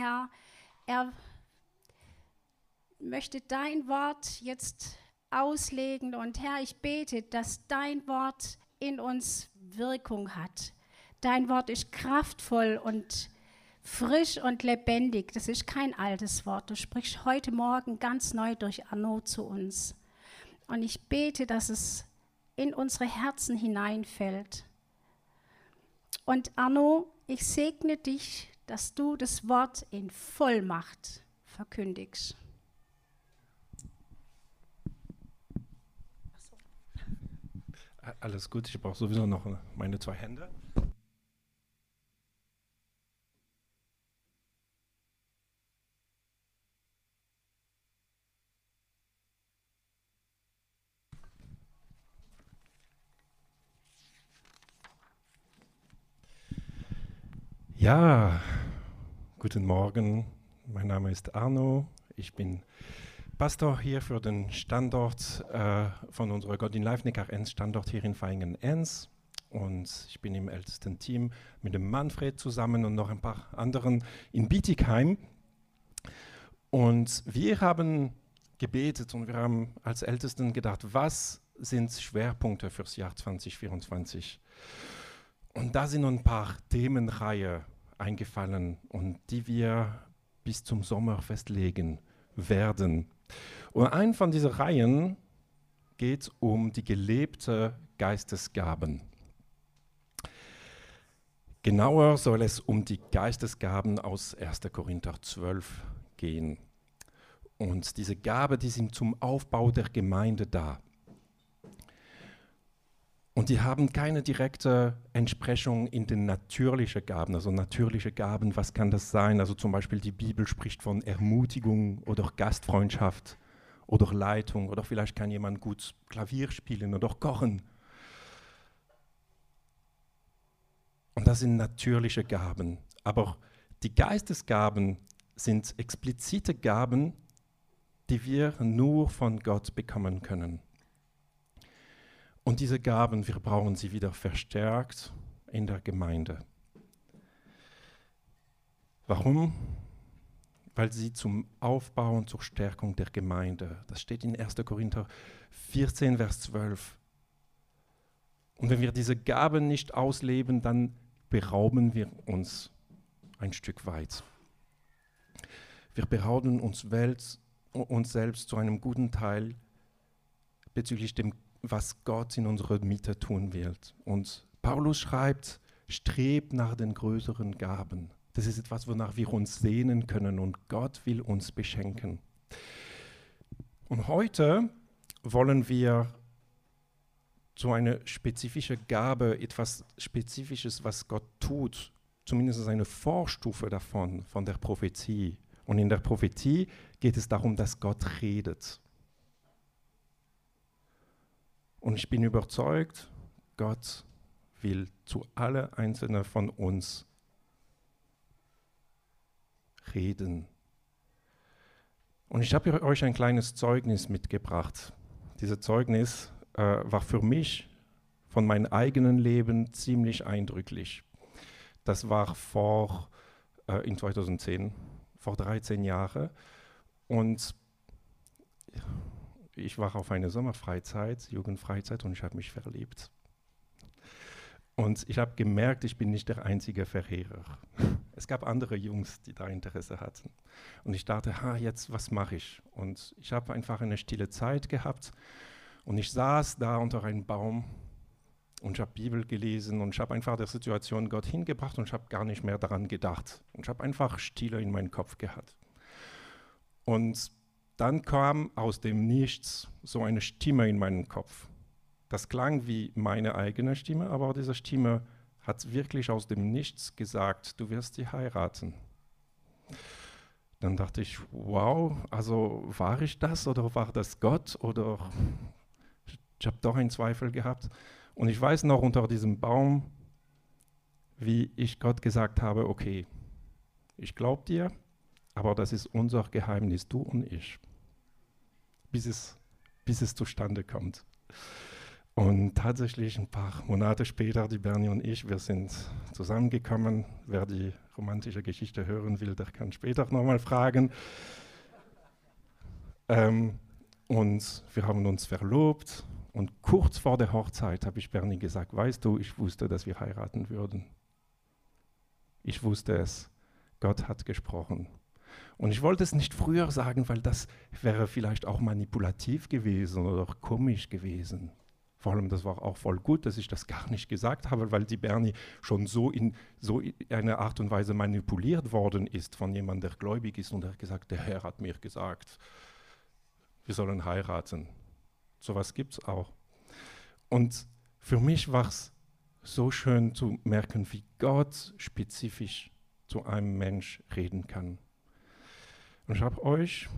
Herr, er möchte dein Wort jetzt auslegen. Und Herr, ich bete, dass dein Wort in uns Wirkung hat. Dein Wort ist kraftvoll und frisch und lebendig. Das ist kein altes Wort. Du sprichst heute Morgen ganz neu durch Arno zu uns. Und ich bete, dass es in unsere Herzen hineinfällt. Und Arno, ich segne dich, dass du das Wort in Vollmacht verkündigst. Alles gut, ich brauche sowieso noch meine zwei Hände. Ja, guten Morgen. Mein Name ist Arno. Ich bin Pastor hier für den Standort äh, von unserer God in Life Neckar Enns Standort hier in Feingen-Enns. Und ich bin im ältesten Team mit dem Manfred zusammen und noch ein paar anderen in Bietigheim. Und wir haben gebetet und wir haben als Ältesten gedacht, was sind Schwerpunkte fürs Jahr 2024? Und da sind ein paar Themenreihe eingefallen und die wir bis zum Sommer festlegen werden. Und ein von diesen Reihen geht um die gelebte Geistesgaben. Genauer soll es um die Geistesgaben aus 1. Korinther 12 gehen. Und diese Gabe, die sind zum Aufbau der Gemeinde da. Und die haben keine direkte Entsprechung in den natürlichen Gaben. Also natürliche Gaben, was kann das sein? Also zum Beispiel die Bibel spricht von Ermutigung oder Gastfreundschaft oder Leitung oder vielleicht kann jemand gut Klavier spielen oder kochen. Und das sind natürliche Gaben. Aber die Geistesgaben sind explizite Gaben, die wir nur von Gott bekommen können. Und diese Gaben, wir brauchen sie wieder verstärkt in der Gemeinde. Warum? Weil sie zum Aufbau und zur Stärkung der Gemeinde, das steht in 1. Korinther 14, Vers 12. Und wenn wir diese Gaben nicht ausleben, dann berauben wir uns ein Stück weit. Wir berauben uns, Welt, uns selbst zu einem guten Teil bezüglich dem was Gott in unserer Mitte tun wird. Und Paulus schreibt, strebt nach den größeren Gaben. Das ist etwas, wonach wir uns sehnen können und Gott will uns beschenken. Und heute wollen wir so eine spezifische Gabe, etwas Spezifisches, was Gott tut, zumindest eine Vorstufe davon, von der Prophetie. Und in der Prophetie geht es darum, dass Gott redet. Und ich bin überzeugt, Gott will zu alle einzelnen von uns reden. Und ich habe euch ein kleines Zeugnis mitgebracht. Dieses Zeugnis äh, war für mich von meinem eigenen Leben ziemlich eindrücklich. Das war vor äh, in 2010, vor 13 Jahren. Und ich war auf einer Sommerfreizeit, Jugendfreizeit, und ich habe mich verliebt. Und ich habe gemerkt, ich bin nicht der einzige Verehrer. Es gab andere Jungs, die da Interesse hatten. Und ich dachte, ha, jetzt, was mache ich? Und ich habe einfach eine stille Zeit gehabt. Und ich saß da unter einem Baum und ich habe Bibel gelesen und ich habe einfach der Situation Gott hingebracht und ich habe gar nicht mehr daran gedacht. Und ich habe einfach Stille in meinen Kopf gehabt. Und dann kam aus dem Nichts so eine Stimme in meinen Kopf. Das klang wie meine eigene Stimme, aber diese Stimme hat wirklich aus dem Nichts gesagt, du wirst sie heiraten. Dann dachte ich, wow, also war ich das oder war das Gott oder ich habe doch einen Zweifel gehabt. Und ich weiß noch unter diesem Baum, wie ich Gott gesagt habe, okay, ich glaube dir, aber das ist unser Geheimnis, du und ich bis es, bis es zustande kommt. Und tatsächlich ein paar Monate später, die Bernie und ich, wir sind zusammengekommen. Wer die romantische Geschichte hören will, der kann später nochmal fragen. Ähm, und wir haben uns verlobt. Und kurz vor der Hochzeit habe ich Bernie gesagt, weißt du, ich wusste, dass wir heiraten würden. Ich wusste es. Gott hat gesprochen. Und ich wollte es nicht früher sagen, weil das wäre vielleicht auch manipulativ gewesen oder komisch gewesen. Vor allem, das war auch voll gut, dass ich das gar nicht gesagt habe, weil die Bernie schon so in so einer Art und Weise manipuliert worden ist von jemandem, der gläubig ist und der hat gesagt, der Herr hat mir gesagt, wir sollen heiraten. Sowas gibt es auch. Und für mich war es so schön zu merken, wie Gott spezifisch zu einem Mensch reden kann. Ich habe euch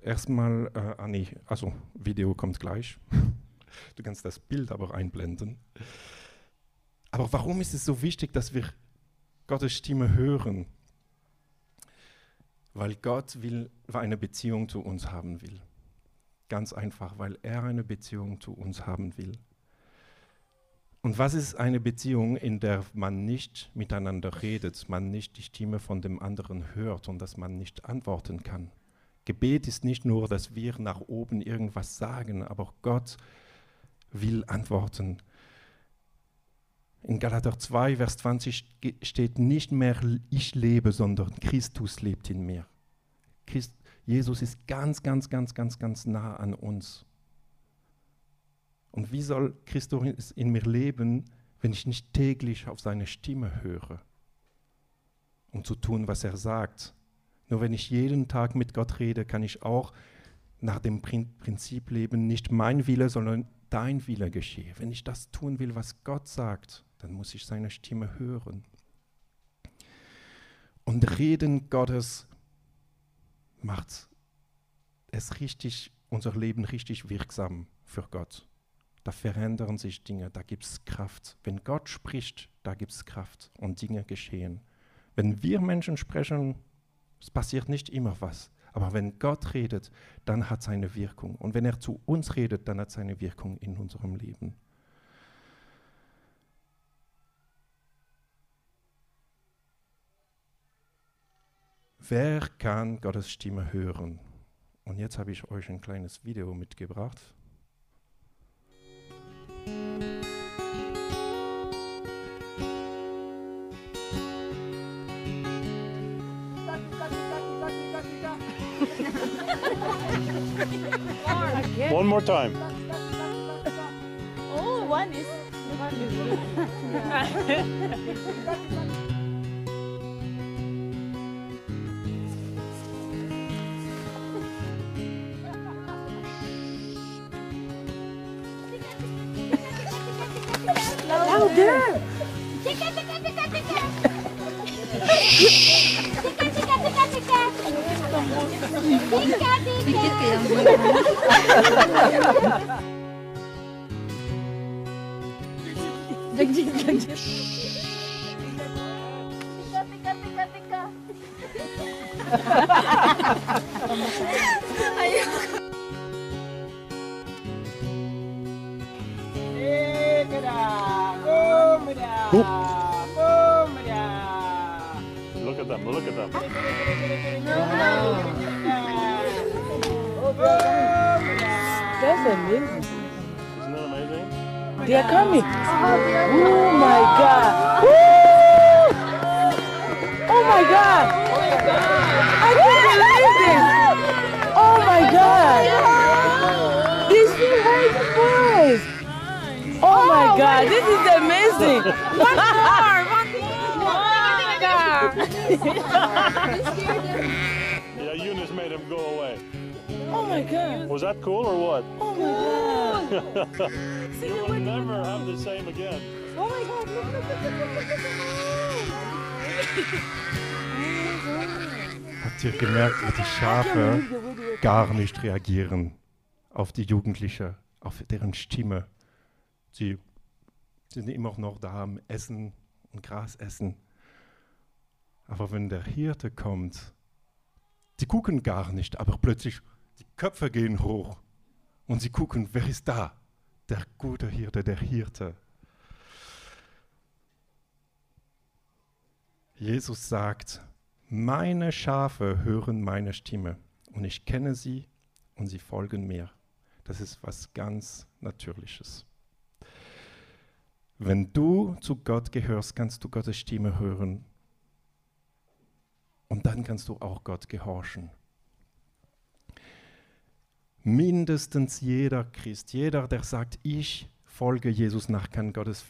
erstmal, äh, ah also Video kommt gleich. Du kannst das Bild aber einblenden. Aber warum ist es so wichtig, dass wir Gottes Stimme hören? Weil Gott will, eine Beziehung zu uns haben will. Ganz einfach, weil er eine Beziehung zu uns haben will. Und was ist eine Beziehung, in der man nicht miteinander redet, man nicht die Stimme von dem anderen hört und dass man nicht antworten kann? Gebet ist nicht nur, dass wir nach oben irgendwas sagen, aber Gott will antworten. In Galater 2, Vers 20 steht nicht mehr ich lebe, sondern Christus lebt in mir. Christ, Jesus ist ganz, ganz, ganz, ganz, ganz nah an uns. Und wie soll Christus in mir leben, wenn ich nicht täglich auf seine Stimme höre, um zu tun, was er sagt? Nur wenn ich jeden Tag mit Gott rede, kann ich auch nach dem Prinzip leben, nicht mein Wille, sondern dein Wille geschehe. Wenn ich das tun will, was Gott sagt, dann muss ich seine Stimme hören. Und Reden Gottes macht es richtig, unser Leben richtig wirksam für Gott. Da verändern sich Dinge, da gibt es Kraft. Wenn Gott spricht, da gibt es Kraft und Dinge geschehen. Wenn wir Menschen sprechen, es passiert nicht immer was. Aber wenn Gott redet, dann hat es eine Wirkung. Und wenn er zu uns redet, dann hat es eine Wirkung in unserem Leben. Wer kann Gottes Stimme hören? Und jetzt habe ich euch ein kleines Video mitgebracht. One more time. Oh, one is. Louder! Oh my God. This is amazing. One more. Yeah, Eunice made him go away. Oh my God. Was that cool or what? Oh my God. You will never have the same again. Oh my God. Look, look, look, look, look, look, look. Habt ihr gemerkt, wie die Schafe gar nicht reagieren auf die Jugendliche, auf deren Stimme? Sie sind immer noch da am Essen und Gras essen. Aber wenn der Hirte kommt, die gucken gar nicht, aber plötzlich Die Köpfe gehen hoch und sie gucken, wer ist da? Der gute Hirte, der Hirte. Jesus sagt, meine Schafe hören meine Stimme und ich kenne sie und sie folgen mir. Das ist was ganz Natürliches. Wenn du zu Gott gehörst, kannst du Gottes Stimme hören und dann kannst du auch Gott gehorchen. Mindestens jeder Christ, jeder, der sagt, ich folge Jesus nach, kann Gottes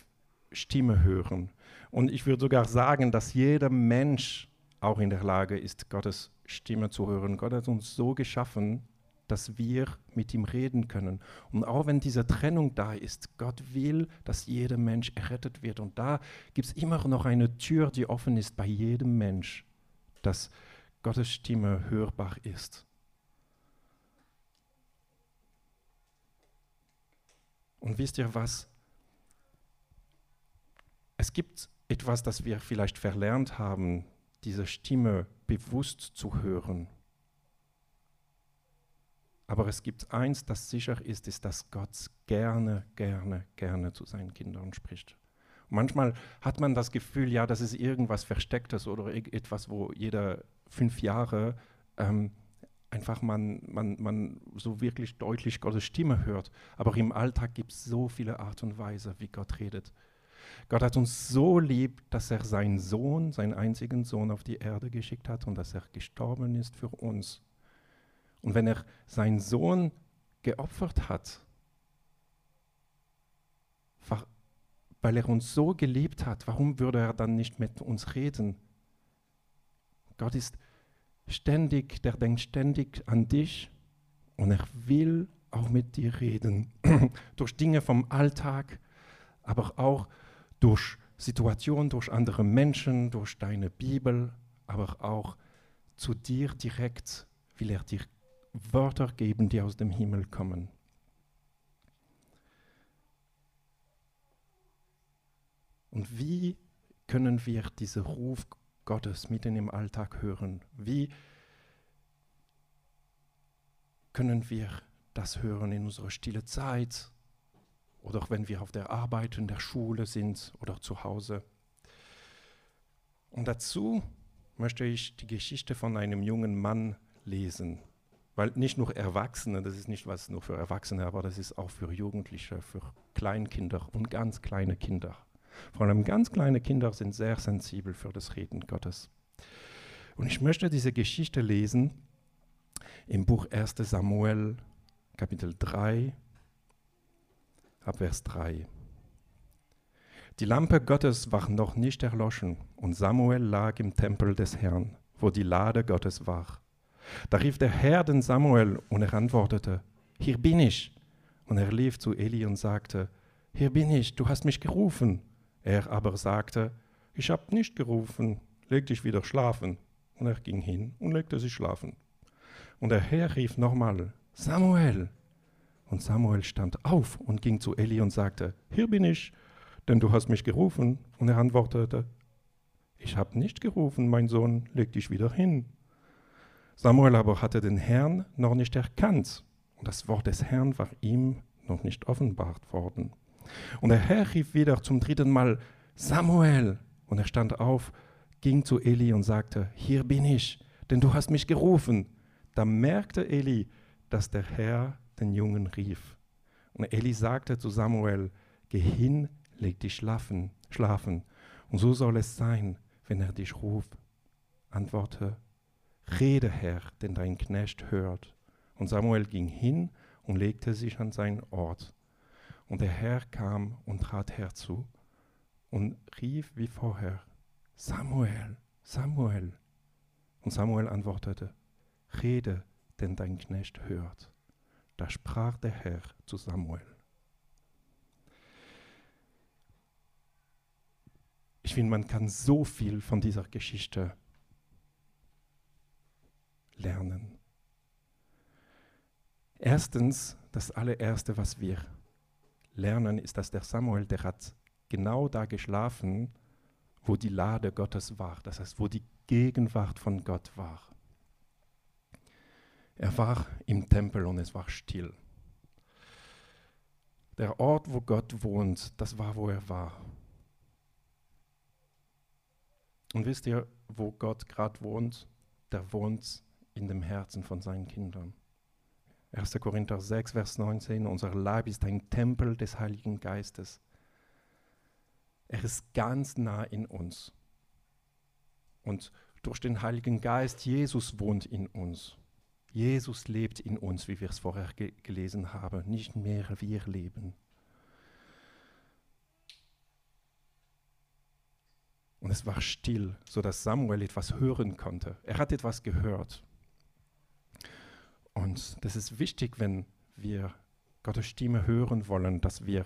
Stimme hören. Und ich würde sogar sagen, dass jeder Mensch auch in der Lage ist, Gottes Stimme zu hören. Gott hat uns so geschaffen, dass wir mit ihm reden können. Und auch wenn diese Trennung da ist, Gott will, dass jeder Mensch errettet wird. Und da gibt es immer noch eine Tür, die offen ist bei jedem Mensch, dass Gottes Stimme hörbar ist. Und wisst ihr was? Es gibt etwas, das wir vielleicht verlernt haben, diese Stimme bewusst zu hören. Aber es gibt eins, das sicher ist, ist, dass Gott gerne, gerne, gerne zu seinen Kindern spricht. Manchmal hat man das Gefühl, ja, das ist irgendwas Verstecktes oder etwas, wo jeder fünf Jahre ähm, einfach man, man, man so wirklich deutlich Gottes Stimme hört. Aber im Alltag gibt es so viele Art und Weise, wie Gott redet. Gott hat uns so lieb, dass er seinen Sohn, seinen einzigen Sohn auf die Erde geschickt hat und dass er gestorben ist für uns. Und wenn er seinen Sohn geopfert hat, weil er uns so geliebt hat, warum würde er dann nicht mit uns reden? Gott ist ständig, der denkt ständig an dich und er will auch mit dir reden. durch Dinge vom Alltag, aber auch durch Situationen, durch andere Menschen, durch deine Bibel, aber auch zu dir direkt will er dir Wörter geben, die aus dem Himmel kommen. Und wie können wir diesen Ruf Gottes mitten im Alltag hören? Wie können wir das hören in unserer stille Zeit oder auch wenn wir auf der Arbeit, in der Schule sind oder zu Hause? Und dazu möchte ich die Geschichte von einem jungen Mann lesen. Weil nicht nur Erwachsene, das ist nicht was nur für Erwachsene, aber das ist auch für Jugendliche, für Kleinkinder und ganz kleine Kinder. Vor allem ganz kleine Kinder sind sehr sensibel für das Reden Gottes. Und ich möchte diese Geschichte lesen im Buch 1 Samuel, Kapitel 3, ab Vers 3. Die Lampe Gottes war noch nicht erloschen und Samuel lag im Tempel des Herrn, wo die Lade Gottes war. Da rief der Herr den Samuel und er antwortete, hier bin ich. Und er lief zu Eli und sagte, hier bin ich, du hast mich gerufen. Er aber sagte, ich habe nicht gerufen, leg dich wieder schlafen. Und er ging hin und legte sich schlafen. Und der Herr rief nochmal, Samuel. Und Samuel stand auf und ging zu Eli und sagte, hier bin ich, denn du hast mich gerufen. Und er antwortete, ich habe nicht gerufen, mein Sohn, leg dich wieder hin. Samuel aber hatte den Herrn noch nicht erkannt und das Wort des Herrn war ihm noch nicht offenbart worden. Und der Herr rief wieder zum dritten Mal, Samuel. Und er stand auf, ging zu Eli und sagte, hier bin ich, denn du hast mich gerufen. Da merkte Eli, dass der Herr den Jungen rief. Und Eli sagte zu Samuel, geh hin, leg dich schlafen, schlafen. Und so soll es sein, wenn er dich ruft. Antworte Rede, Herr, denn dein Knecht hört. Und Samuel ging hin und legte sich an seinen Ort. Und der Herr kam und trat herzu und rief wie vorher, Samuel, Samuel. Und Samuel antwortete, Rede, denn dein Knecht hört. Da sprach der Herr zu Samuel. Ich finde, man kann so viel von dieser Geschichte lernen. Erstens, das allererste, was wir lernen, ist, dass der Samuel, der hat genau da geschlafen, wo die Lade Gottes war, das heißt, wo die Gegenwart von Gott war. Er war im Tempel und es war still. Der Ort, wo Gott wohnt, das war, wo er war. Und wisst ihr, wo Gott gerade wohnt? Der wohnt in dem Herzen von seinen Kindern. 1. Korinther 6, Vers 19, unser Leib ist ein Tempel des Heiligen Geistes. Er ist ganz nah in uns. Und durch den Heiligen Geist, Jesus wohnt in uns. Jesus lebt in uns, wie wir es vorher ge gelesen haben. Nicht mehr wir leben. Und es war still, sodass Samuel etwas hören konnte. Er hat etwas gehört. Und das ist wichtig, wenn wir Gottes Stimme hören wollen, dass wir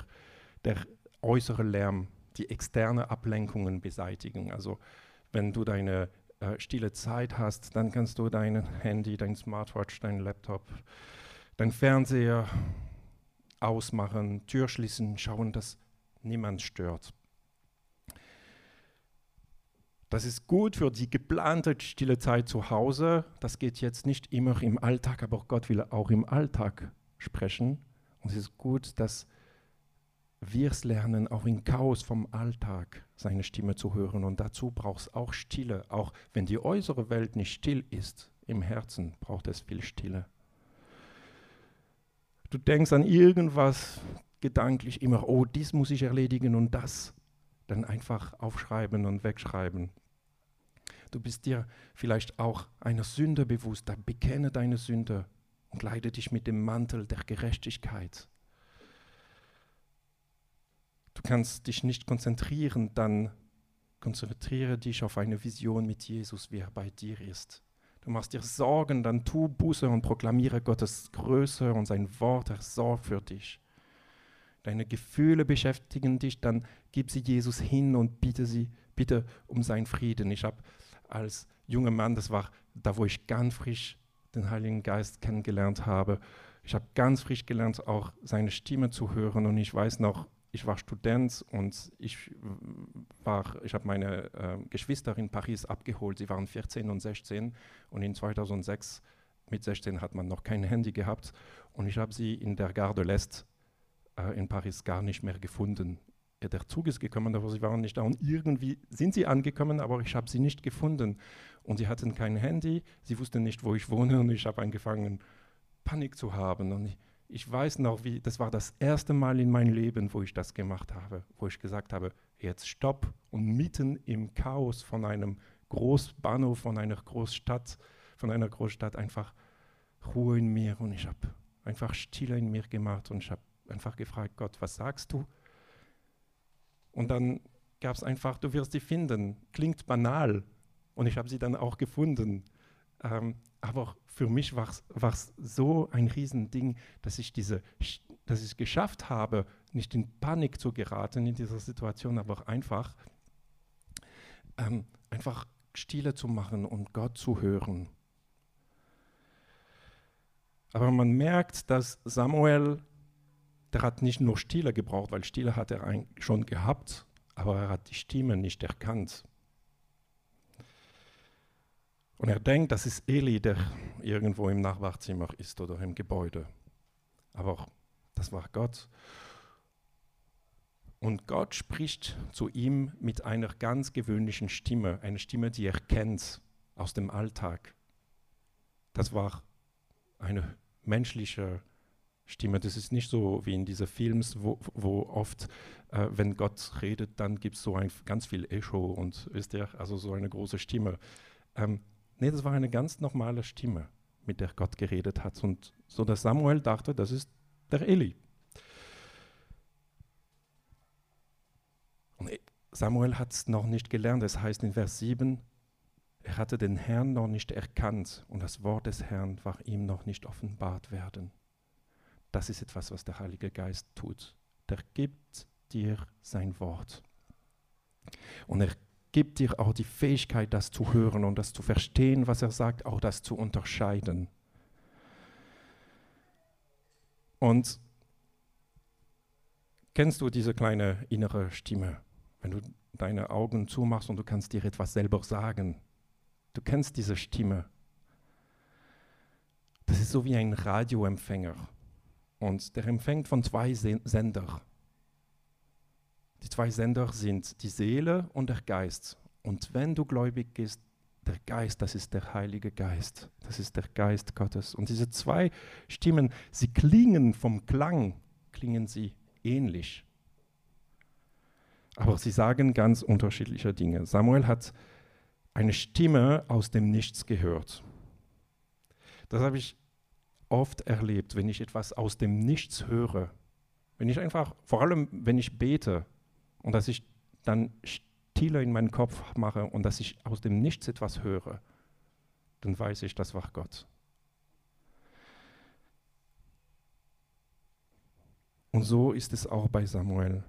der äußere Lärm, die externe Ablenkungen beseitigen. Also wenn du deine äh, stille Zeit hast, dann kannst du dein Handy, dein Smartwatch, dein Laptop, dein Fernseher ausmachen, Tür schließen, schauen, dass niemand stört. Das ist gut für die geplante stille Zeit zu Hause. Das geht jetzt nicht immer im Alltag, aber Gott will auch im Alltag sprechen. Und es ist gut, dass wir es lernen, auch im Chaos vom Alltag seine Stimme zu hören. Und dazu braucht es auch Stille. Auch wenn die äußere Welt nicht still ist, im Herzen braucht es viel Stille. Du denkst an irgendwas gedanklich immer, oh, dies muss ich erledigen und das. Dann einfach aufschreiben und wegschreiben. Du bist dir vielleicht auch einer Sünde bewusst, dann bekenne deine Sünde und kleide dich mit dem Mantel der Gerechtigkeit. Du kannst dich nicht konzentrieren, dann konzentriere dich auf eine Vision mit Jesus, wie er bei dir ist. Du machst dir Sorgen, dann tu Buße und proklamiere Gottes Größe und sein Wort, er sorgt für dich. Deine Gefühle beschäftigen dich, dann gib sie Jesus hin und bitte sie bitte um seinen Frieden. Ich habe als junger Mann, das war da, wo ich ganz frisch den Heiligen Geist kennengelernt habe. Ich habe ganz frisch gelernt, auch seine Stimme zu hören. Und ich weiß noch, ich war Student und ich ich habe meine äh, Geschwister in Paris abgeholt. Sie waren 14 und 16 und in 2006 mit 16 hat man noch kein Handy gehabt und ich habe sie in der Gare de l'Est äh, in Paris gar nicht mehr gefunden ja, der Zug ist gekommen, aber sie waren nicht da. Und irgendwie sind sie angekommen, aber ich habe sie nicht gefunden. Und sie hatten kein Handy, sie wussten nicht, wo ich wohne und ich habe angefangen, Panik zu haben. Und ich, ich weiß noch, wie, das war das erste Mal in meinem Leben, wo ich das gemacht habe, wo ich gesagt habe, jetzt stopp. Und mitten im Chaos von einem Großbahnhof, von einer Großstadt, von einer Großstadt einfach Ruhe in mir. Und ich habe einfach Stille in mir gemacht und ich habe einfach gefragt, Gott, was sagst du? Und dann gab es einfach, du wirst sie finden. Klingt banal. Und ich habe sie dann auch gefunden. Ähm, aber für mich war es so ein Riesending, dass ich es geschafft habe, nicht in Panik zu geraten in dieser Situation, aber einfach, ähm, einfach Stille zu machen und Gott zu hören. Aber man merkt, dass Samuel der hat nicht nur Stille gebraucht, weil Stille hat er schon gehabt, aber er hat die Stimme nicht erkannt. Und er denkt, das ist Eli, der irgendwo im Nachbarzimmer ist oder im Gebäude. Aber das war Gott. Und Gott spricht zu ihm mit einer ganz gewöhnlichen Stimme, eine Stimme, die er kennt aus dem Alltag. Das war eine menschliche Stimme. Das ist nicht so wie in diesen Films, wo, wo oft, äh, wenn Gott redet, dann gibt es so ein ganz viel Echo und wisst ihr, also so eine große Stimme. Ähm, nee, das war eine ganz normale Stimme, mit der Gott geredet hat. Und so dass Samuel dachte, das ist der Eli. Und Samuel hat es noch nicht gelernt. Das heißt in Vers 7, er hatte den Herrn noch nicht erkannt und das Wort des Herrn war ihm noch nicht offenbart werden. Das ist etwas, was der Heilige Geist tut. Der gibt dir sein Wort. Und er gibt dir auch die Fähigkeit, das zu hören und das zu verstehen, was er sagt, auch das zu unterscheiden. Und kennst du diese kleine innere Stimme, wenn du deine Augen zumachst und du kannst dir etwas selber sagen? Du kennst diese Stimme. Das ist so wie ein Radioempfänger. Und der empfängt von zwei Sen Sender. Die zwei Sender sind die Seele und der Geist. Und wenn du gläubig bist, der Geist, das ist der Heilige Geist. Das ist der Geist Gottes. Und diese zwei Stimmen, sie klingen vom Klang, klingen sie ähnlich. Aber sie sagen ganz unterschiedliche Dinge. Samuel hat eine Stimme aus dem Nichts gehört. Das habe ich oft erlebt, wenn ich etwas aus dem Nichts höre. Wenn ich einfach, vor allem wenn ich bete und dass ich dann Stille in meinen Kopf mache und dass ich aus dem Nichts etwas höre, dann weiß ich, das war Gott. Und so ist es auch bei Samuel.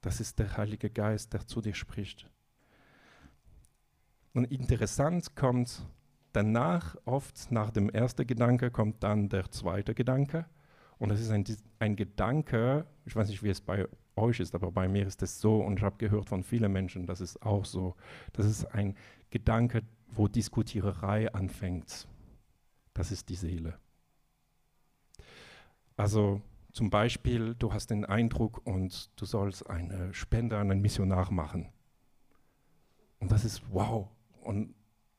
Das ist der Heilige Geist, der zu dir spricht. Und interessant kommt danach, oft nach dem ersten Gedanke, kommt dann der zweite Gedanke. Und das ist ein, ein Gedanke, ich weiß nicht, wie es bei euch ist, aber bei mir ist es so, und ich habe gehört von vielen Menschen, das ist auch so, das ist ein Gedanke, wo Diskutiererei anfängt. Das ist die Seele. Also zum Beispiel, du hast den Eindruck und du sollst eine Spende an einen Missionar machen. Und das ist wow. Und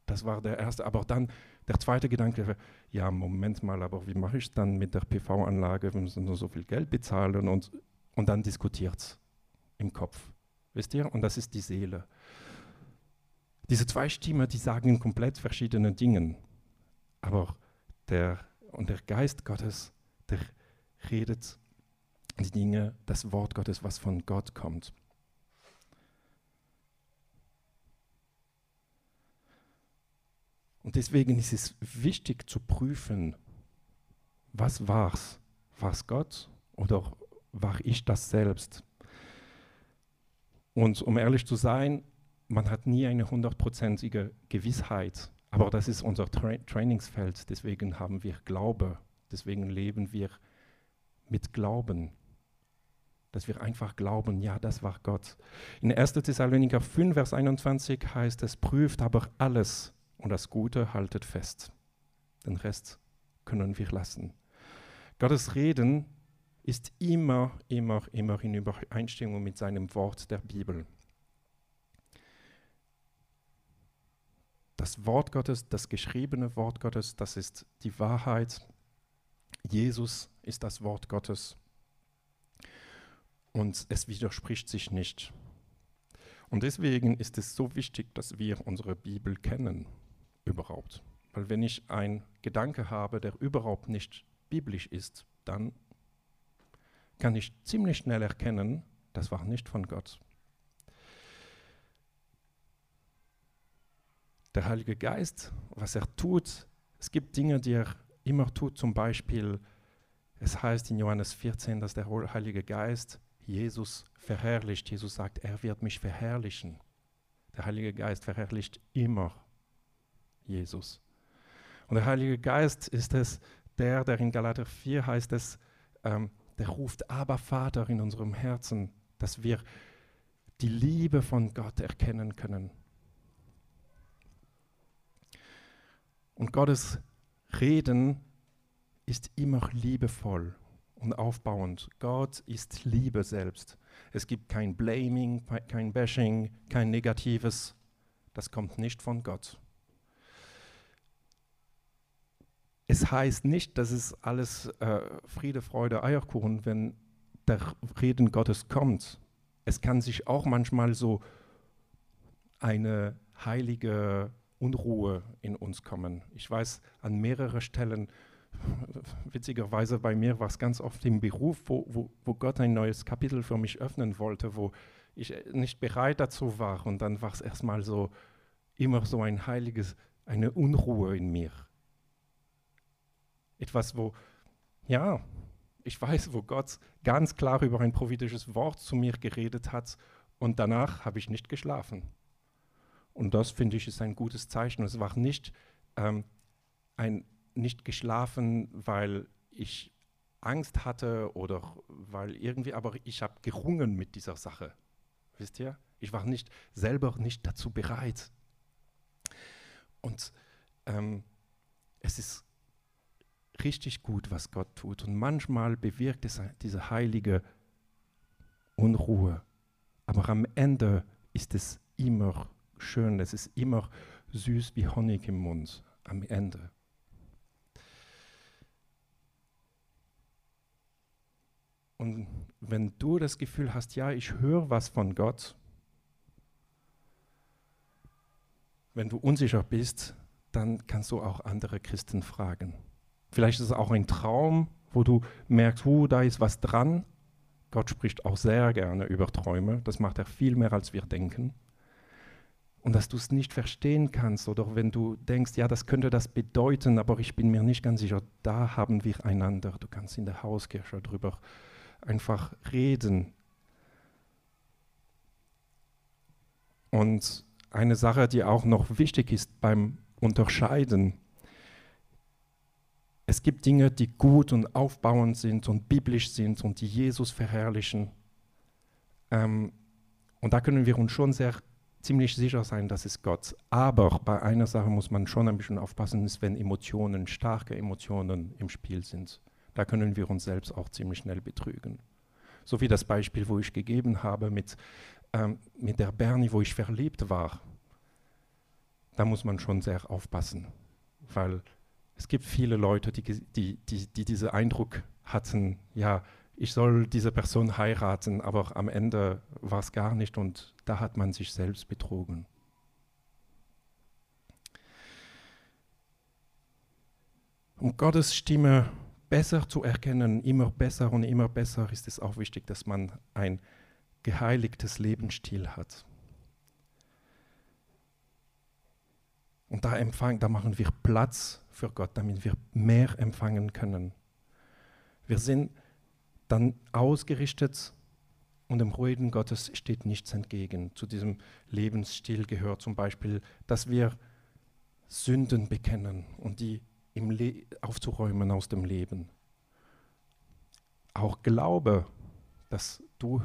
das war der erste. Aber dann der zweite Gedanke ja, Moment mal, aber wie mache ich es dann mit der PV-Anlage? Wir müssen nur so viel Geld bezahlen und, und dann diskutiert es im Kopf. Wisst ihr? Und das ist die Seele. Diese zwei Stimmen, die sagen komplett verschiedene Dinge. Aber der, und der Geist Gottes, der redet die Dinge, das Wort Gottes, was von Gott kommt. Und deswegen ist es wichtig zu prüfen, was war's? War es Gott oder war ich das selbst? Und um ehrlich zu sein, man hat nie eine hundertprozentige Gewissheit, aber das ist unser Tra Trainingsfeld, deswegen haben wir Glaube, deswegen leben wir mit Glauben, dass wir einfach glauben, ja, das war Gott. In 1. Thessaloniker 5, Vers 21 heißt es, prüft aber alles, und das Gute haltet fest. Den Rest können wir lassen. Gottes Reden ist immer, immer, immer in Übereinstimmung mit seinem Wort der Bibel. Das Wort Gottes, das geschriebene Wort Gottes, das ist die Wahrheit. Jesus ist das Wort Gottes und es widerspricht sich nicht. Und deswegen ist es so wichtig, dass wir unsere Bibel kennen überhaupt. Weil wenn ich einen Gedanke habe, der überhaupt nicht biblisch ist, dann kann ich ziemlich schnell erkennen, das war nicht von Gott. Der Heilige Geist, was er tut, es gibt Dinge, die er immer tut, zum Beispiel, es heißt in Johannes 14, dass der Heilige Geist Jesus verherrlicht. Jesus sagt, er wird mich verherrlichen. Der Heilige Geist verherrlicht immer Jesus. Und der Heilige Geist ist es, der, der in Galater 4 heißt es, ähm, der ruft aber Vater in unserem Herzen, dass wir die Liebe von Gott erkennen können. Und Gottes Reden ist immer liebevoll und aufbauend. Gott ist Liebe selbst. Es gibt kein Blaming, kein Bashing, kein Negatives. Das kommt nicht von Gott. Es heißt nicht, dass es alles äh, Friede, Freude, Eierkuchen, wenn der Reden Gottes kommt. Es kann sich auch manchmal so eine heilige Unruhe in uns kommen. Ich weiß an mehreren Stellen, witzigerweise bei mir war es ganz oft im Beruf, wo, wo, wo Gott ein neues Kapitel für mich öffnen wollte, wo ich nicht bereit dazu war. Und dann war es erstmal so, immer so ein heiliges, eine Unruhe in mir. Etwas, wo, ja, ich weiß, wo Gott ganz klar über ein prophetisches Wort zu mir geredet hat und danach habe ich nicht geschlafen. Und das finde ich ist ein gutes Zeichen. Es war nicht ähm, ein nicht geschlafen, weil ich Angst hatte oder weil irgendwie, aber ich habe gerungen mit dieser Sache. Wisst ihr? Ich war nicht selber nicht dazu bereit. Und ähm, es ist richtig gut, was Gott tut. Und manchmal bewirkt es diese heilige Unruhe. Aber am Ende ist es immer schön, es ist immer süß wie Honig im Mund. Am Ende. Und wenn du das Gefühl hast, ja, ich höre was von Gott, wenn du unsicher bist, dann kannst du auch andere Christen fragen. Vielleicht ist es auch ein Traum, wo du merkst, uh, da ist was dran. Gott spricht auch sehr gerne über Träume. Das macht er viel mehr, als wir denken. Und dass du es nicht verstehen kannst oder wenn du denkst, ja, das könnte das bedeuten, aber ich bin mir nicht ganz sicher, da haben wir einander. Du kannst in der Hauskirche darüber einfach reden. Und eine Sache, die auch noch wichtig ist beim Unterscheiden. Es gibt Dinge, die gut und aufbauend sind und biblisch sind und die Jesus verherrlichen. Ähm, und da können wir uns schon sehr ziemlich sicher sein, das ist Gott. Aber bei einer Sache muss man schon ein bisschen aufpassen, ist, wenn Emotionen, starke Emotionen im Spiel sind. Da können wir uns selbst auch ziemlich schnell betrügen. So wie das Beispiel, wo ich gegeben habe mit, ähm, mit der Bernie, wo ich verliebt war da muss man schon sehr aufpassen, weil es gibt viele Leute, die, die, die, die diesen Eindruck hatten, ja, ich soll diese Person heiraten, aber am Ende war es gar nicht und da hat man sich selbst betrogen. Um Gottes Stimme besser zu erkennen, immer besser und immer besser, ist es auch wichtig, dass man ein geheiligtes Lebensstil hat. Und da, empfang, da machen wir Platz für Gott, damit wir mehr empfangen können. Wir sind dann ausgerichtet und dem Ruhigen Gottes steht nichts entgegen. Zu diesem Lebensstil gehört zum Beispiel, dass wir Sünden bekennen und die aufzuräumen aus dem Leben. Auch Glaube, dass du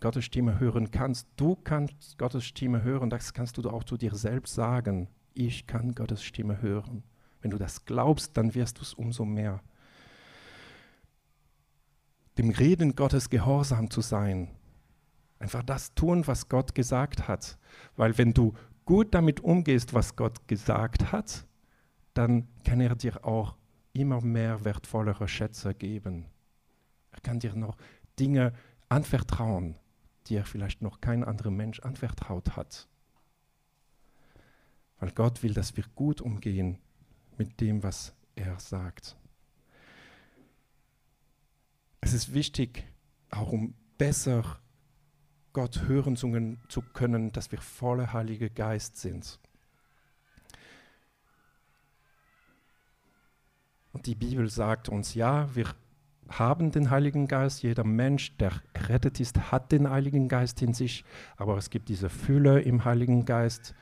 Gottes Stimme hören kannst. Du kannst Gottes Stimme hören, das kannst du auch zu dir selbst sagen ich kann Gottes Stimme hören. Wenn du das glaubst, dann wirst du es umso mehr. Dem Reden Gottes gehorsam zu sein. Einfach das tun, was Gott gesagt hat. Weil wenn du gut damit umgehst, was Gott gesagt hat, dann kann er dir auch immer mehr wertvollere Schätze geben. Er kann dir noch Dinge anvertrauen, die er vielleicht noch kein anderer Mensch anvertraut hat. Weil Gott will, dass wir gut umgehen mit dem, was er sagt. Es ist wichtig, auch um besser Gott hören zu können, dass wir voller Heiliger Geist sind. Und die Bibel sagt uns, ja, wir haben den Heiligen Geist. Jeder Mensch, der errettet ist, hat den Heiligen Geist in sich. Aber es gibt diese Fülle im Heiligen Geist.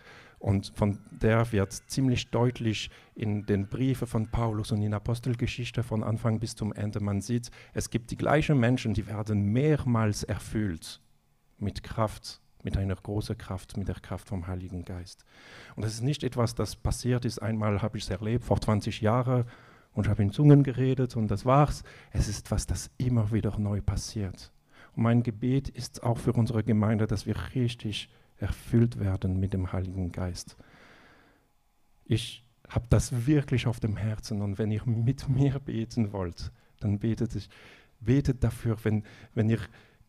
Und von der wird ziemlich deutlich in den Briefen von Paulus und in Apostelgeschichte von Anfang bis zum Ende. Man sieht, es gibt die gleichen Menschen, die werden mehrmals erfüllt mit Kraft, mit einer großen Kraft, mit der Kraft vom Heiligen Geist. Und das ist nicht etwas, das passiert ist. Einmal habe ich es erlebt, vor 20 Jahren, und habe in Zungen geredet und das war's. Es ist was, das immer wieder neu passiert. Und mein Gebet ist auch für unsere Gemeinde, dass wir richtig erfüllt werden mit dem Heiligen Geist. Ich habe das wirklich auf dem Herzen und wenn ihr mit mir beten wollt, dann betet, ich, betet dafür. Wenn, wenn ihr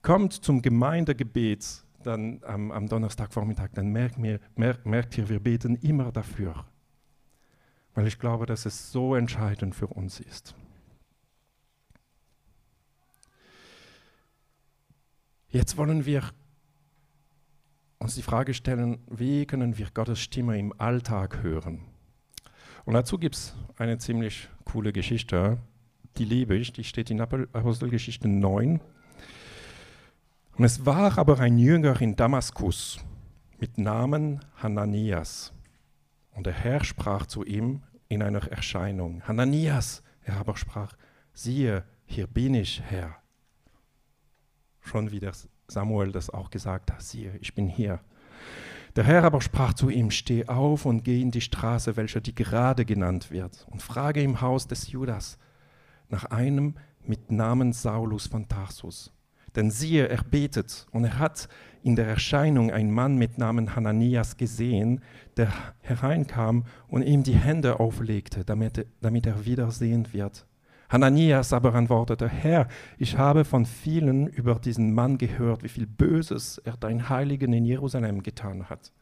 kommt zum Gemeindegebet dann am, am Donnerstagvormittag, dann merkt, mir, merkt, merkt ihr, wir beten immer dafür, weil ich glaube, dass es so entscheidend für uns ist. Jetzt wollen wir uns die Frage stellen, wie können wir Gottes Stimme im Alltag hören? Und dazu gibt es eine ziemlich coole Geschichte, die liebe ich, die steht in Apostelgeschichte 9. Und es war aber ein Jünger in Damaskus mit Namen Hananias. Und der Herr sprach zu ihm in einer Erscheinung, Hananias, er aber sprach, siehe, hier bin ich, Herr. Schon wieder Samuel das auch gesagt hat, siehe, ich bin hier. Der Herr aber sprach zu ihm, steh auf und geh in die Straße, welche die gerade genannt wird, und frage im Haus des Judas nach einem mit Namen Saulus von Tarsus. Denn siehe, er betet und er hat in der Erscheinung einen Mann mit Namen Hananias gesehen, der hereinkam und ihm die Hände auflegte, damit, er wieder sehend wird. Hananias aber antwortete, Herr, ich habe von vielen über diesen Mann gehört, wie viel Böses er dein Heiligen in Jerusalem getan hat.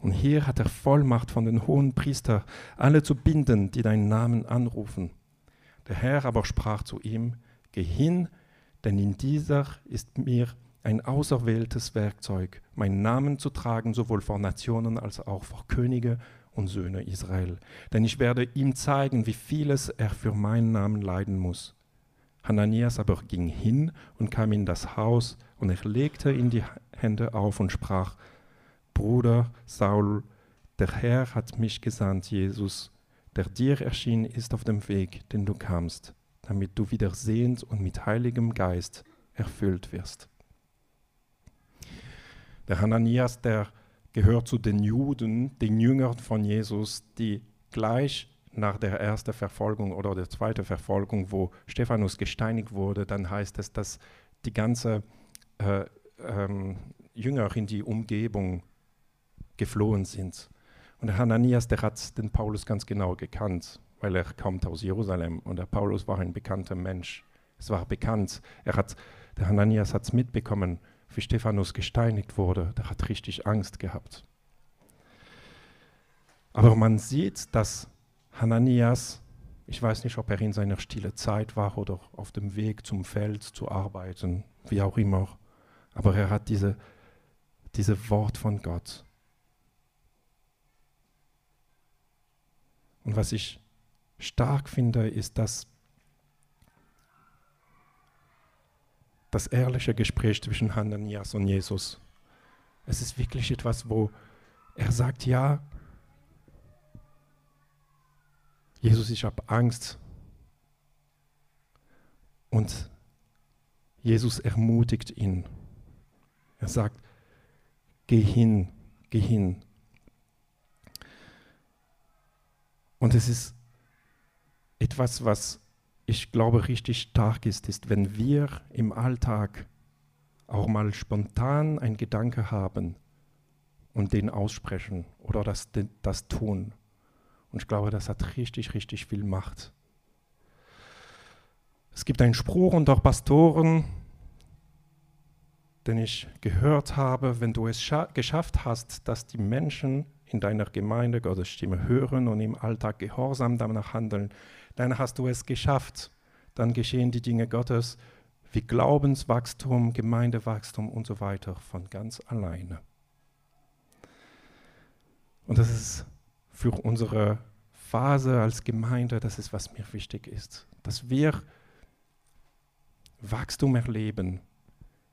Und hier hat er Vollmacht von den hohen Priester, alle zu binden, die deinen Namen anrufen. Der Herr aber sprach zu ihm, Geh hin, denn in dieser ist mir ein auserwähltes Werkzeug, meinen Namen zu tragen, sowohl vor Nationen als auch vor Könige und Söhne Israel. Denn ich werde ihm zeigen, wie vieles er für meinen Namen leiden muss. Hananias aber ging hin und kam in das Haus, und er legte ihm die Hände auf und sprach, Bruder Saul, der Herr hat mich gesandt, Jesus, der dir erschienen ist auf dem Weg, den du kamst, damit du wieder sehend und mit heiligem Geist erfüllt wirst. Der Hananias, der gehört zu den Juden, den Jüngern von Jesus, die gleich nach der ersten Verfolgung oder der zweiten Verfolgung, wo Stephanus gesteinigt wurde, dann heißt es, dass die ganze äh, ähm, Jünger in die Umgebung geflohen sind. Und Hananias, der hat den Paulus ganz genau gekannt, weil er kommt aus Jerusalem und der Paulus war ein bekannter Mensch. Es war bekannt. Er hat, der Hananias hat es mitbekommen, wie Stephanus gesteinigt wurde. Der hat richtig Angst gehabt. Aber man sieht, dass Hananias, ich weiß nicht, ob er in seiner stille Zeit war oder auf dem Weg zum Feld zu arbeiten, wie auch immer, aber er hat diese, diese Wort von Gott. Und was ich stark finde, ist, dass das ehrliche Gespräch zwischen Hananias und Jesus, es ist wirklich etwas, wo er sagt, ja, Jesus, ich habe Angst. Und Jesus ermutigt ihn. Er sagt, geh hin, geh hin. Und es ist etwas, was ich glaube richtig stark ist, ist, wenn wir im Alltag auch mal spontan einen Gedanke haben und den aussprechen oder das, das tun. Und ich glaube, das hat richtig, richtig viel Macht. Es gibt einen Spruch unter Pastoren, den ich gehört habe, wenn du es geschafft hast, dass die Menschen in deiner Gemeinde Gottes Stimme hören und im Alltag gehorsam danach handeln, dann hast du es geschafft. Dann geschehen die Dinge Gottes wie Glaubenswachstum, Gemeindewachstum und so weiter von ganz alleine. Und das ist für unsere Phase als Gemeinde, das ist, was mir wichtig ist, dass wir Wachstum erleben,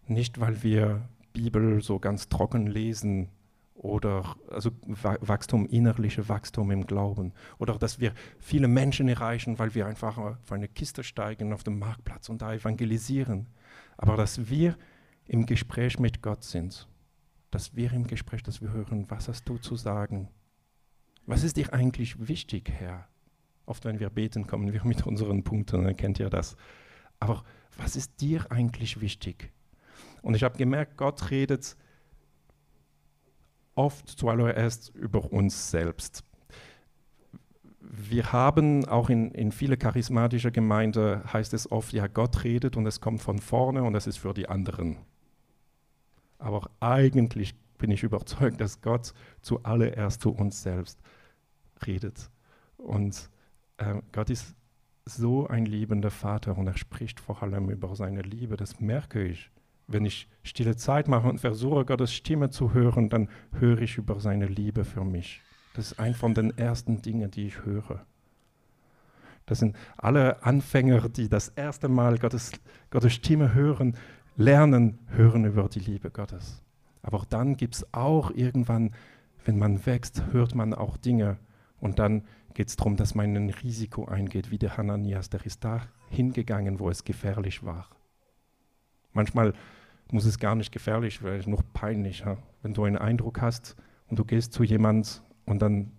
nicht weil wir Bibel so ganz trocken lesen oder also Wachstum, innerliche Wachstum im Glauben oder dass wir viele Menschen erreichen, weil wir einfach auf eine Kiste steigen auf dem Marktplatz und da evangelisieren, aber dass wir im Gespräch mit Gott sind, dass wir im Gespräch, dass wir hören, was hast du zu sagen? Was ist dir eigentlich wichtig, Herr? Oft, wenn wir beten, kommen wir mit unseren Punkten, dann kennt ihr das. Aber was ist dir eigentlich wichtig? Und ich habe gemerkt, Gott redet oft zuallererst über uns selbst. Wir haben auch in, in viele charismatische Gemeinden heißt es oft, ja, Gott redet und es kommt von vorne und es ist für die anderen. Aber eigentlich bin ich überzeugt, dass Gott zuallererst zu uns selbst redet. Und äh, Gott ist so ein liebender Vater und er spricht vor allem über seine Liebe. Das merke ich wenn ich stille Zeit mache und versuche, Gottes Stimme zu hören, dann höre ich über seine Liebe für mich. Das ist ein von den ersten Dingen, die ich höre. Das sind alle Anfänger, die das erste Mal Gottes, Gottes Stimme hören, lernen, hören über die Liebe Gottes. Aber dann gibt es auch irgendwann, wenn man wächst, hört man auch Dinge. Und dann geht es darum, dass man ein Risiko eingeht, wie der Hananias. Der ist da hingegangen, wo es gefährlich war. Manchmal muss es gar nicht gefährlich werden, noch peinlich. Ja? Wenn du einen Eindruck hast und du gehst zu jemand und dann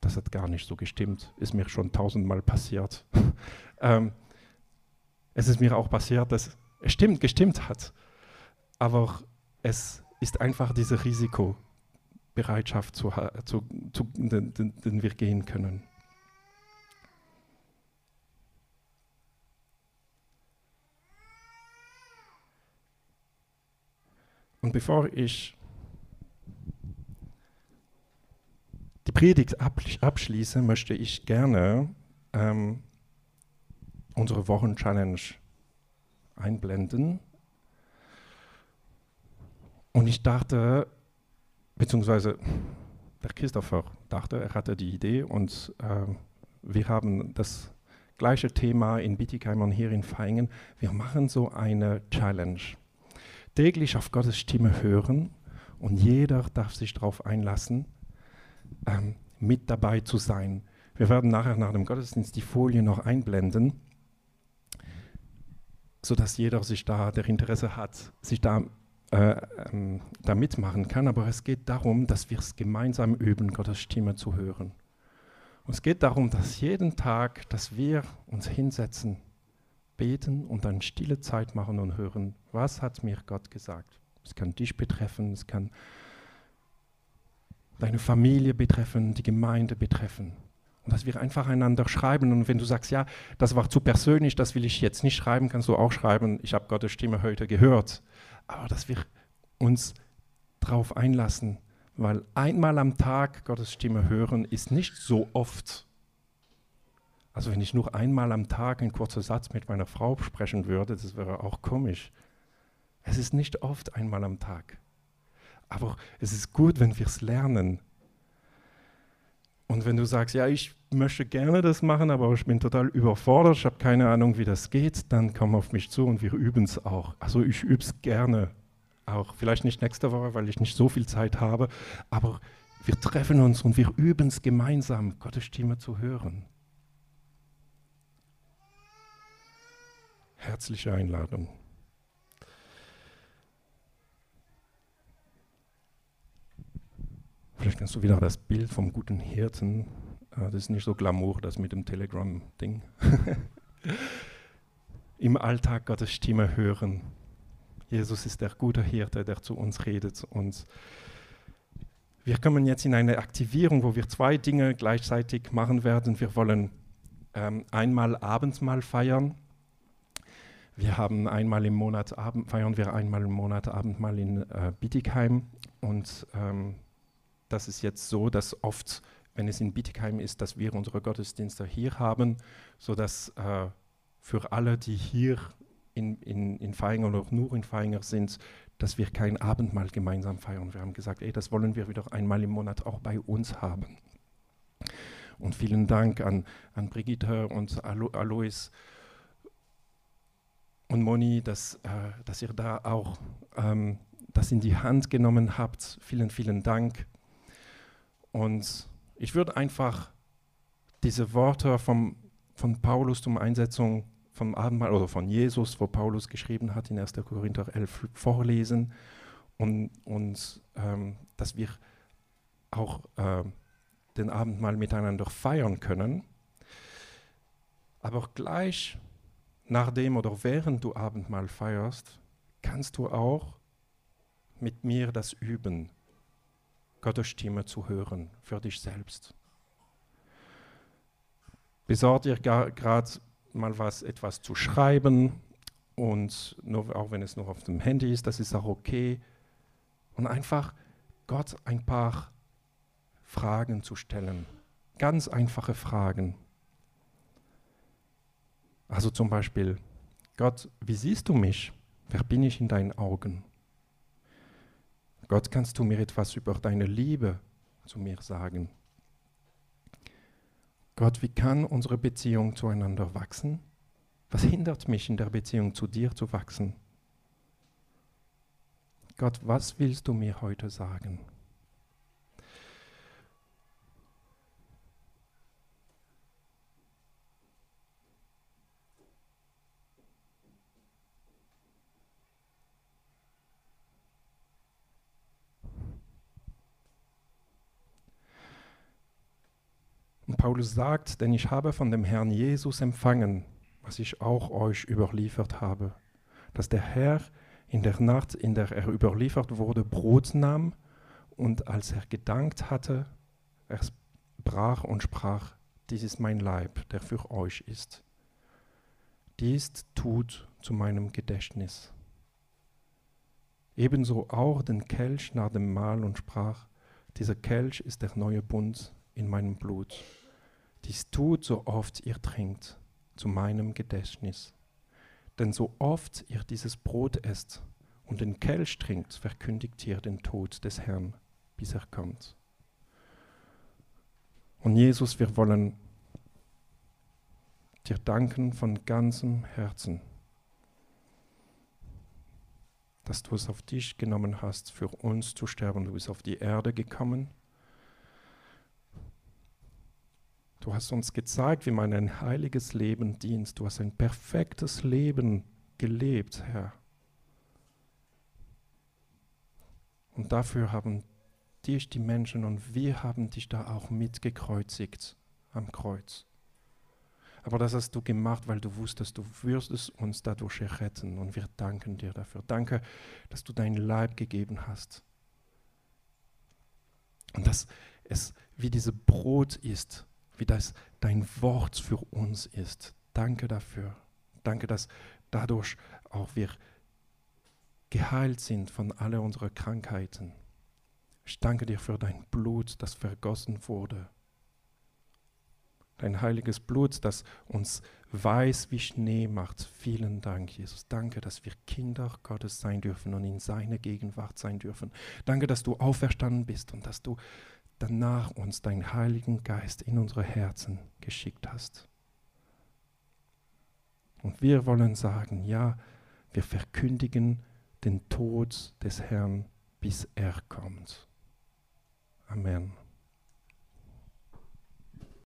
das hat gar nicht so gestimmt. Ist mir schon tausendmal passiert. ähm, es ist mir auch passiert, dass es stimmt, gestimmt hat. Aber es ist einfach diese Risikobereitschaft, zu, zu, zu, den, den wir gehen können. Und bevor ich die Predigt abschließe, möchte ich gerne ähm, unsere Wochenchallenge einblenden. Und ich dachte, beziehungsweise der Christopher dachte, er hatte die Idee und äh, wir haben das gleiche Thema in Bittigheim und hier in Feingen. Wir machen so eine Challenge. Täglich auf Gottes Stimme hören und jeder darf sich darauf einlassen, ähm, mit dabei zu sein. Wir werden nachher nach dem Gottesdienst die Folie noch einblenden sodass jeder sich da, der Interesse hat, sich da, äh, ähm, da mitmachen kann. Aber es geht darum, dass wir es gemeinsam üben, Gottes Stimme zu hören. Und es geht darum, dass jeden Tag, dass wir uns hinsetzen, beten und dann stille Zeit machen und hören, was hat mir Gott gesagt. Es kann dich betreffen, es kann deine Familie betreffen, die Gemeinde betreffen. Und dass wir einfach einander schreiben. Und wenn du sagst, ja, das war zu persönlich, das will ich jetzt nicht schreiben, kannst du auch schreiben, ich habe Gottes Stimme heute gehört. Aber dass wir uns darauf einlassen, weil einmal am Tag Gottes Stimme hören ist nicht so oft. Also wenn ich nur einmal am Tag einen kurzen Satz mit meiner Frau sprechen würde, das wäre auch komisch. Es ist nicht oft einmal am Tag. Aber es ist gut, wenn wir es lernen, und wenn du sagst, ja, ich möchte gerne das machen, aber ich bin total überfordert, ich habe keine Ahnung, wie das geht, dann komm auf mich zu und wir üben es auch. Also ich übe es gerne auch. Vielleicht nicht nächste Woche, weil ich nicht so viel Zeit habe, aber wir treffen uns und wir üben es gemeinsam, Gottes Stimme zu hören. Herzliche Einladung. Vielleicht kannst du wieder das Bild vom guten Hirten. Äh, das ist nicht so Glamour, das mit dem Telegram-Ding. Im Alltag Gottes Stimme hören. Jesus ist der gute Hirte, der zu uns redet. Und wir kommen jetzt in eine Aktivierung, wo wir zwei Dinge gleichzeitig machen werden. Wir wollen ähm, einmal Abendsmahl feiern. Wir haben einmal im Monat Abend, feiern wir einmal im Monat Abendmahl in äh, Bietigheim und ähm, das ist jetzt so, dass oft, wenn es in Bietigheim ist, dass wir unsere Gottesdienste hier haben, sodass äh, für alle, die hier in, in, in Feinger oder nur in Feinger sind, dass wir kein Abendmahl gemeinsam feiern. Wir haben gesagt, ey, das wollen wir wieder einmal im Monat auch bei uns haben. Und vielen Dank an, an Brigitte und Alo Alois und Moni, dass, äh, dass ihr da auch ähm, das in die Hand genommen habt. Vielen, vielen Dank. Und ich würde einfach diese Worte vom, von Paulus zum Einsetzung vom Abendmahl oder von Jesus, wo Paulus geschrieben hat in 1. Korinther 11 vorlesen und, und ähm, dass wir auch äh, den Abendmahl miteinander feiern können. Aber gleich nachdem oder während du Abendmahl feierst, kannst du auch mit mir das üben, Gottes Stimme zu hören für dich selbst. Besorg dir gerade mal was, etwas zu schreiben und nur, auch wenn es nur auf dem Handy ist, das ist auch okay. Und einfach Gott ein paar Fragen zu stellen. Ganz einfache Fragen. Also zum Beispiel, Gott, wie siehst du mich? Wer bin ich in deinen Augen? Gott, kannst du mir etwas über deine Liebe zu mir sagen? Gott, wie kann unsere Beziehung zueinander wachsen? Was hindert mich in der Beziehung zu dir zu wachsen? Gott, was willst du mir heute sagen? Paulus sagt, denn ich habe von dem Herrn Jesus empfangen, was ich auch euch überliefert habe, dass der Herr in der Nacht, in der er überliefert wurde, Brot nahm und als er gedankt hatte, er brach und sprach, dies ist mein Leib, der für euch ist. Dies tut zu meinem Gedächtnis. Ebenso auch den Kelch nach dem Mahl und sprach, dieser Kelch ist der neue Bund in meinem Blut. Dies tut, so oft ihr trinkt, zu meinem Gedächtnis. Denn so oft ihr dieses Brot esst und den Kelch trinkt, verkündigt ihr den Tod des Herrn, bis er kommt. Und Jesus, wir wollen dir danken von ganzem Herzen, dass du es auf dich genommen hast, für uns zu sterben. Du bist auf die Erde gekommen. Du hast uns gezeigt, wie man ein heiliges Leben dient. Du hast ein perfektes Leben gelebt, Herr. Und dafür haben dich die Menschen und wir haben dich da auch mitgekreuzigt am Kreuz. Aber das hast du gemacht, weil du wusstest, du würdest uns dadurch retten und wir danken dir dafür. Danke, dass du dein Leib gegeben hast. Und dass es wie dieses Brot ist, wie das dein Wort für uns ist. Danke dafür. Danke, dass dadurch auch wir geheilt sind von all unseren Krankheiten. Ich danke dir für dein Blut, das vergossen wurde. Dein heiliges Blut, das uns weiß wie Schnee macht. Vielen Dank, Jesus. Danke, dass wir Kinder Gottes sein dürfen und in seiner Gegenwart sein dürfen. Danke, dass du auferstanden bist und dass du danach uns deinen Heiligen Geist in unsere Herzen geschickt hast. Und wir wollen sagen, ja, wir verkündigen den Tod des Herrn, bis er kommt. Amen.